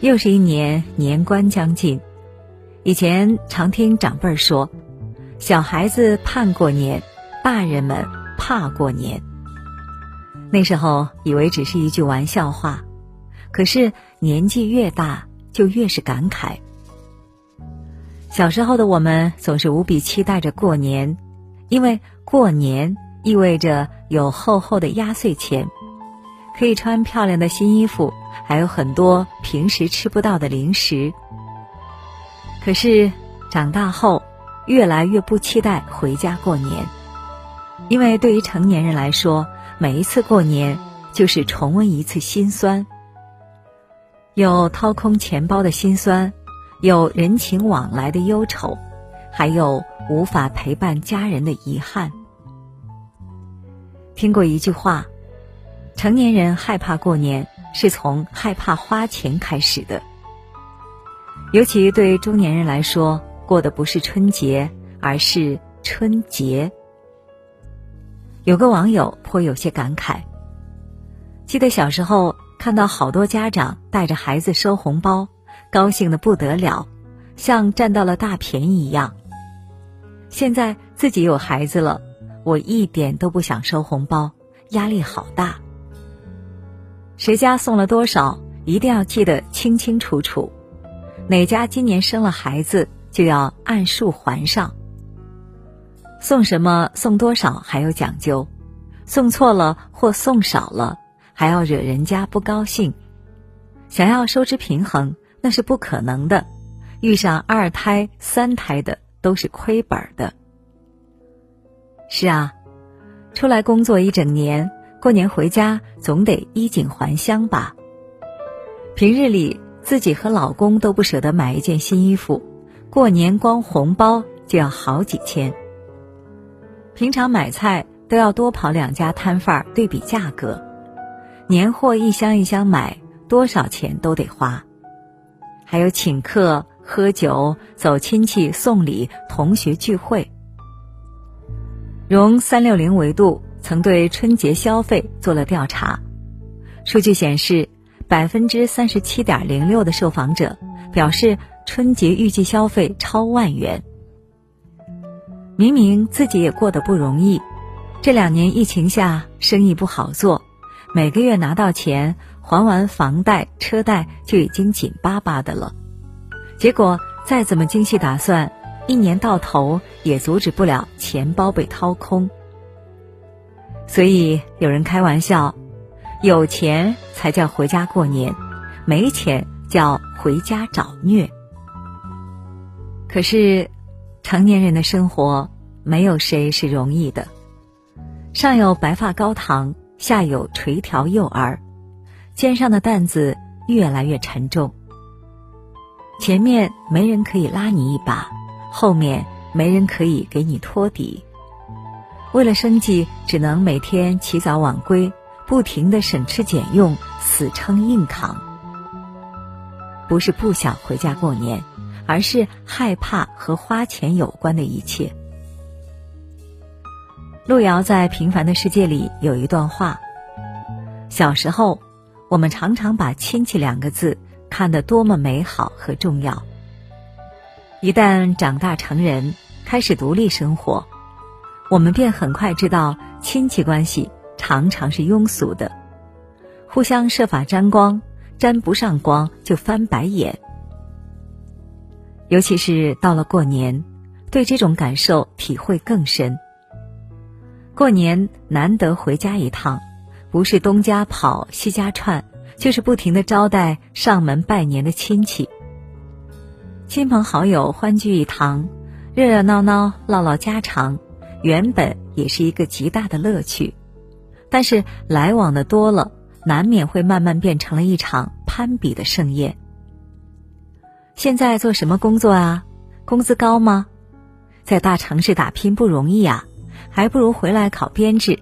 又是一年年关将近，以前常听长辈儿说，小孩子盼过年，大人们怕过年。那时候以为只是一句玩笑话，可是年纪越大，就越是感慨。小时候的我们总是无比期待着过年，因为过年意味着有厚厚的压岁钱。可以穿漂亮的新衣服，还有很多平时吃不到的零食。可是长大后，越来越不期待回家过年，因为对于成年人来说，每一次过年就是重温一次心酸。有掏空钱包的心酸，有人情往来的忧愁，还有无法陪伴家人的遗憾。听过一句话。成年人害怕过年，是从害怕花钱开始的。尤其对中年人来说，过的不是春节，而是春节。有个网友颇有些感慨：记得小时候看到好多家长带着孩子收红包，高兴的不得了，像占到了大便宜一样。现在自己有孩子了，我一点都不想收红包，压力好大。谁家送了多少，一定要记得清清楚楚。哪家今年生了孩子，就要按数还上。送什么、送多少还有讲究，送错了或送少了，还要惹人家不高兴。想要收支平衡，那是不可能的。遇上二胎、三胎的，都是亏本的。是啊，出来工作一整年。过年回家总得衣锦还乡吧。平日里自己和老公都不舍得买一件新衣服，过年光红包就要好几千。平常买菜都要多跑两家摊贩儿对比价格，年货一箱一箱买，多少钱都得花。还有请客、喝酒、走亲戚、送礼、同学聚会。融三六零维度。曾对春节消费做了调查，数据显示，百分之三十七点零六的受访者表示春节预计消费超万元。明明自己也过得不容易，这两年疫情下生意不好做，每个月拿到钱还完房贷车贷就已经紧巴巴的了，结果再怎么精细打算，一年到头也阻止不了钱包被掏空。所以有人开玩笑，有钱才叫回家过年，没钱叫回家找虐。可是，成年人的生活没有谁是容易的，上有白发高堂，下有垂髫幼儿，肩上的担子越来越沉重。前面没人可以拉你一把，后面没人可以给你托底。为了生计，只能每天起早晚归，不停的省吃俭用，死撑硬扛。不是不想回家过年，而是害怕和花钱有关的一切。路遥在《平凡的世界》里有一段话：小时候，我们常常把“亲戚”两个字看得多么美好和重要。一旦长大成人，开始独立生活。我们便很快知道，亲戚关系常常是庸俗的，互相设法沾光，沾不上光就翻白眼。尤其是到了过年，对这种感受体会更深。过年难得回家一趟，不是东家跑西家串，就是不停的招待上门拜年的亲戚。亲朋好友欢聚一堂，热热闹闹唠唠家常。原本也是一个极大的乐趣，但是来往的多了，难免会慢慢变成了一场攀比的盛宴。现在做什么工作啊？工资高吗？在大城市打拼不容易啊，还不如回来考编制。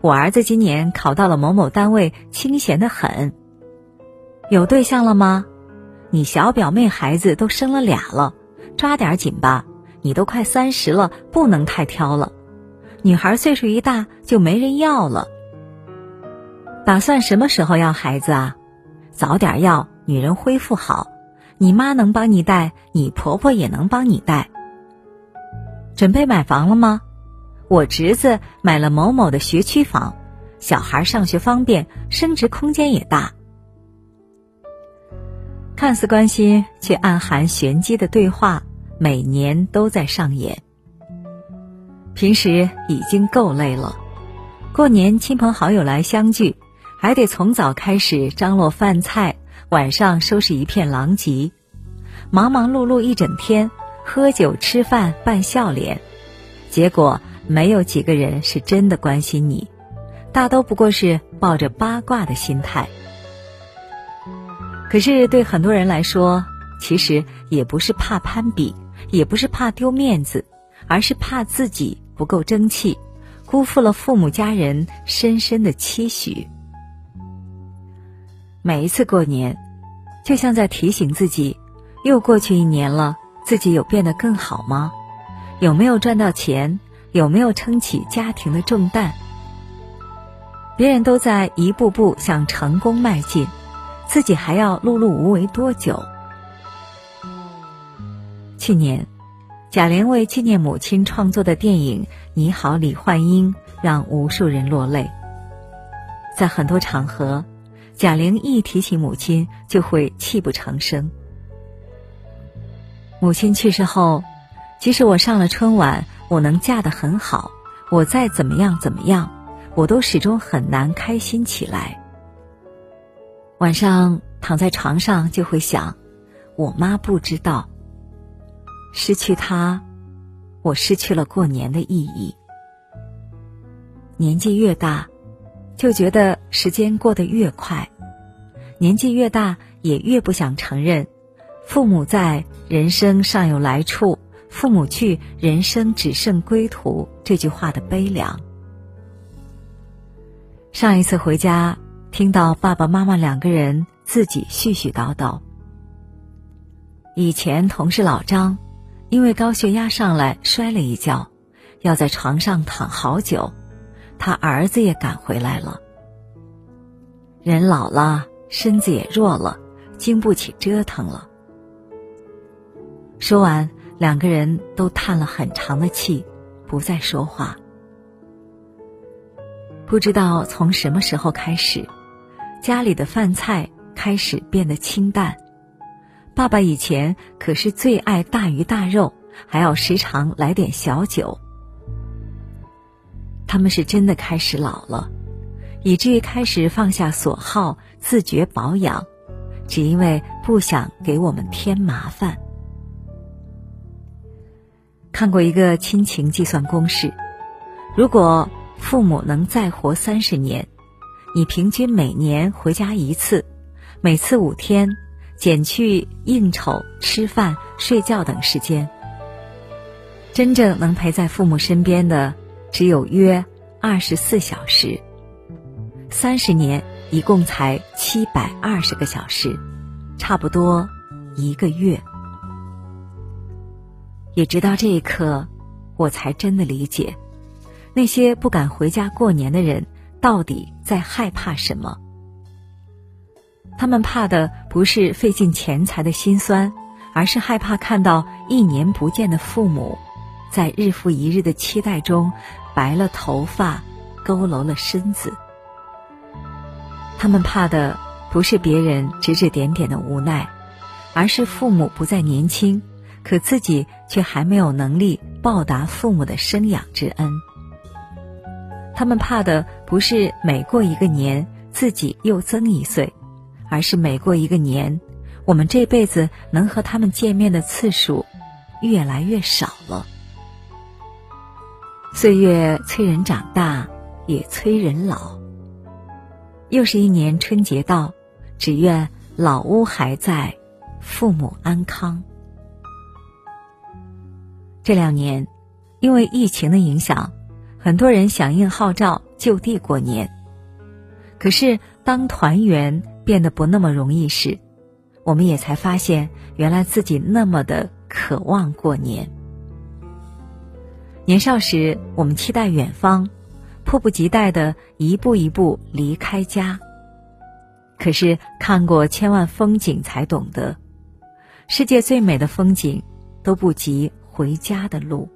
我儿子今年考到了某某单位，清闲的很。有对象了吗？你小表妹孩子都生了俩了，抓点紧吧。你都快三十了，不能太挑了。女孩岁数一大就没人要了。打算什么时候要孩子啊？早点要，女人恢复好，你妈能帮你带，你婆婆也能帮你带。准备买房了吗？我侄子买了某某的学区房，小孩上学方便，升值空间也大。看似关心却暗含玄机的对话，每年都在上演。平时已经够累了，过年亲朋好友来相聚，还得从早开始张罗饭菜，晚上收拾一片狼藉，忙忙碌碌一整天，喝酒吃饭扮笑脸，结果没有几个人是真的关心你，大都不过是抱着八卦的心态。可是对很多人来说，其实也不是怕攀比，也不是怕丢面子，而是怕自己不够争气，辜负了父母家人深深的期许。每一次过年，就像在提醒自己：又过去一年了，自己有变得更好吗？有没有赚到钱？有没有撑起家庭的重担？别人都在一步步向成功迈进。自己还要碌碌无为多久？去年，贾玲为纪念母亲创作的电影《你好，李焕英》让无数人落泪。在很多场合，贾玲一提起母亲就会泣不成声。母亲去世后，即使我上了春晚，我能嫁得很好，我再怎么样怎么样，我都始终很难开心起来。晚上躺在床上就会想，我妈不知道。失去他，我失去了过年的意义。年纪越大，就觉得时间过得越快；年纪越大，也越不想承认“父母在，人生尚有来处；父母去，人生只剩归途”这句话的悲凉。上一次回家。听到爸爸妈妈两个人自己絮絮叨叨。以前同事老张，因为高血压上来摔了一跤，要在床上躺好久，他儿子也赶回来了。人老了，身子也弱了，经不起折腾了。说完，两个人都叹了很长的气，不再说话。不知道从什么时候开始。家里的饭菜开始变得清淡，爸爸以前可是最爱大鱼大肉，还要时常来点小酒。他们是真的开始老了，以至于开始放下所好，自觉保养，只因为不想给我们添麻烦。看过一个亲情计算公式，如果父母能再活三十年。你平均每年回家一次，每次五天，减去应酬、吃饭、睡觉等时间，真正能陪在父母身边的只有约二十四小时。三十年一共才七百二十个小时，差不多一个月。也直到这一刻，我才真的理解那些不敢回家过年的人。到底在害怕什么？他们怕的不是费尽钱财的辛酸，而是害怕看到一年不见的父母，在日复一日的期待中，白了头发，佝偻了身子。他们怕的不是别人指指点点的无奈，而是父母不再年轻，可自己却还没有能力报答父母的生养之恩。他们怕的不是每过一个年自己又增一岁，而是每过一个年，我们这辈子能和他们见面的次数越来越少了。岁月催人长大，也催人老。又是一年春节到，只愿老屋还在，父母安康。这两年，因为疫情的影响。很多人响应号召就地过年，可是当团圆变得不那么容易时，我们也才发现，原来自己那么的渴望过年。年少时，我们期待远方，迫不及待的一步一步离开家。可是看过千万风景才懂得，世界最美的风景都不及回家的路。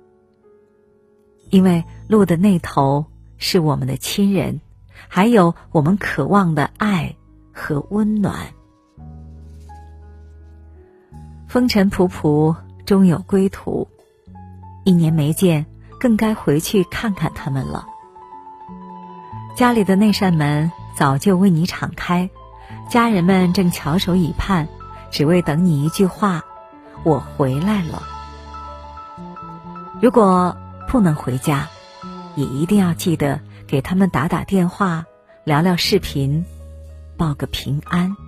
因为路的那头是我们的亲人，还有我们渴望的爱和温暖。风尘仆仆，终有归途。一年没见，更该回去看看他们了。家里的那扇门早就为你敞开，家人们正翘首以盼，只为等你一句话：“我回来了。”如果。不能回家，也一定要记得给他们打打电话，聊聊视频，报个平安。